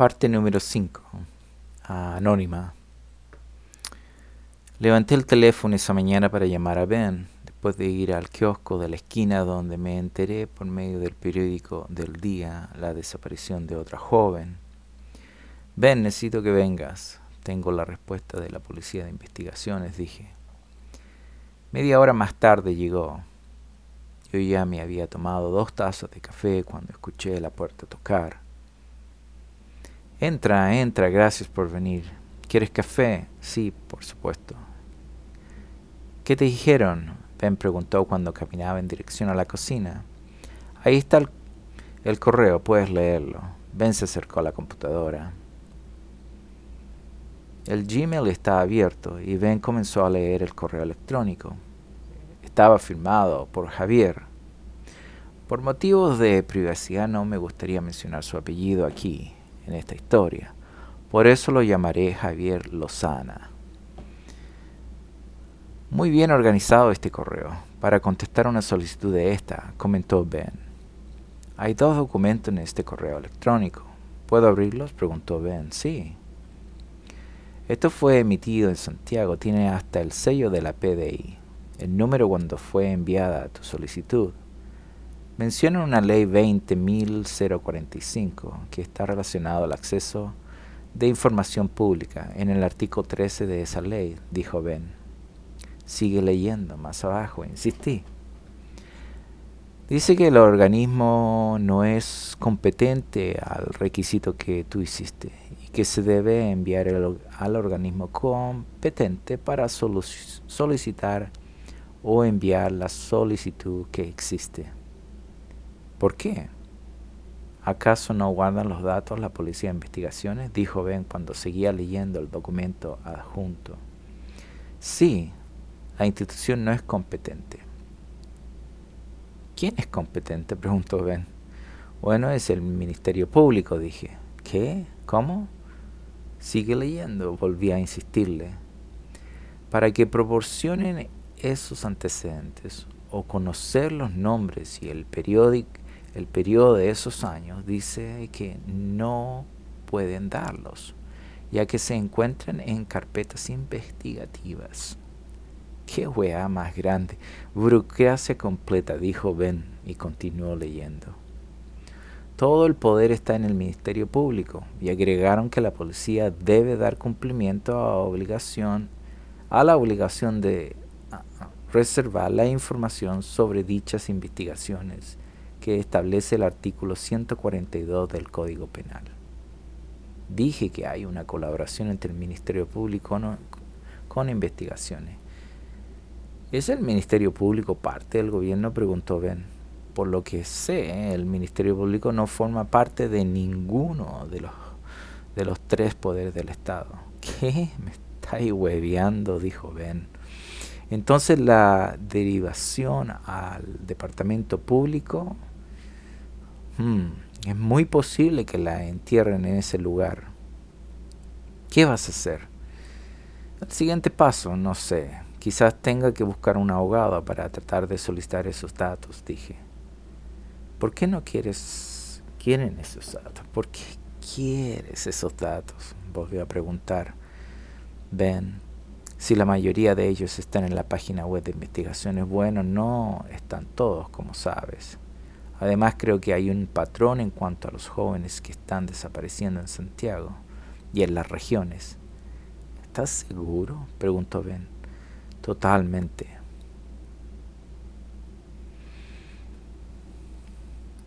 Parte número 5. Anónima. Levanté el teléfono esa mañana para llamar a Ben, después de ir al kiosco de la esquina donde me enteré por medio del periódico del día la desaparición de otra joven. Ben, necesito que vengas. Tengo la respuesta de la policía de investigaciones, dije. Media hora más tarde llegó. Yo ya me había tomado dos tazas de café cuando escuché la puerta tocar. Entra, entra, gracias por venir. ¿Quieres café? Sí, por supuesto. ¿Qué te dijeron? Ben preguntó cuando caminaba en dirección a la cocina. Ahí está el, correo, puedes leerlo. Ben se acercó a la computadora. El Gmail está abierto y Ben comenzó a leer el correo electrónico. Estaba firmado por Javier. Por motivos de privacidad no me gustaría mencionar su apellido aquí, en esta historia. Por eso lo llamaré Javier Lozana. Muy bien organizado este correo. Para contestar una solicitud de esta, comentó Ben. Hay dos documentos en este correo electrónico. ¿Puedo abrirlos? preguntó Ben. Sí. Esto fue emitido en Santiago. Tiene hasta el sello de la PDI. El número cuando fue enviada tu solicitud. Menciona una ley 20.045 que está relacionado al acceso de información pública en el artículo 13 de esa ley, dijo Ben. Sigue leyendo más abajo, insistí. Dice que el organismo no es competente al requisito que tú hiciste y que se debe enviar al organismo competente para solicitar o enviar la solicitud que existe. ¿Por qué? ¿Acaso no guardan los datos la policía de investigaciones? Dijo Ben cuando seguía leyendo el documento adjunto. Sí, la institución no es competente. ¿Quién es competente? preguntó Ben. Bueno, es el Ministerio Público, dije. ¿Qué? ¿Cómo? Sigue leyendo, volví a insistirle. Para que proporcionen esos antecedentes o conocer los nombres y el, el periodo de esos años, dice que no pueden darlos, ya que se encuentran en carpetas investigativas. ¡Qué weá más grande! Burocracia completa, dijo Ben y continuó leyendo. Todo el poder está en el Ministerio Público y agregaron que la policía debe dar cumplimiento a, obligación, a la obligación de reservar la información sobre dichas investigaciones que establece el artículo 142 del Código Penal. Dije que hay una colaboración entre el Ministerio Público con investigaciones ¿Es el Ministerio Público parte del gobierno? preguntó Ben. Por lo que sé, el Ministerio Público no forma parte de ninguno de los, de los tres poderes del Estado. ¿Qué? Me estáis hueveando, dijo Ben. Entonces la derivación al departamento público hmm, es muy posible que la entierren en ese lugar. ¿Qué vas a hacer? El siguiente paso, no sé. Quizás tenga que buscar un abogado para tratar de solicitar esos datos, dije. ¿Por qué no quieres, quieren esos datos? ¿Por qué quieres esos datos? Volvió a preguntar. Ben, si la mayoría de ellos están en la página web de investigaciones, bueno, no están todos, como sabes. Además, creo que hay un patrón en cuanto a los jóvenes que están desapareciendo en Santiago y en las regiones. ¿Estás seguro? preguntó Ben. Totalmente.